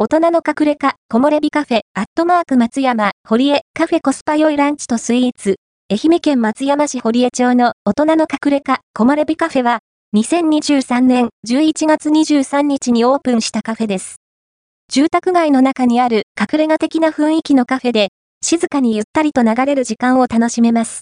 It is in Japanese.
大人の隠れ家、木漏れ日カフェ、アットマーク松山、堀江、カフェコスパ良いランチとスイーツ、愛媛県松山市堀江町の大人の隠れ家、木漏れ日カフェは、2023年11月23日にオープンしたカフェです。住宅街の中にある隠れ家的な雰囲気のカフェで、静かにゆったりと流れる時間を楽しめます。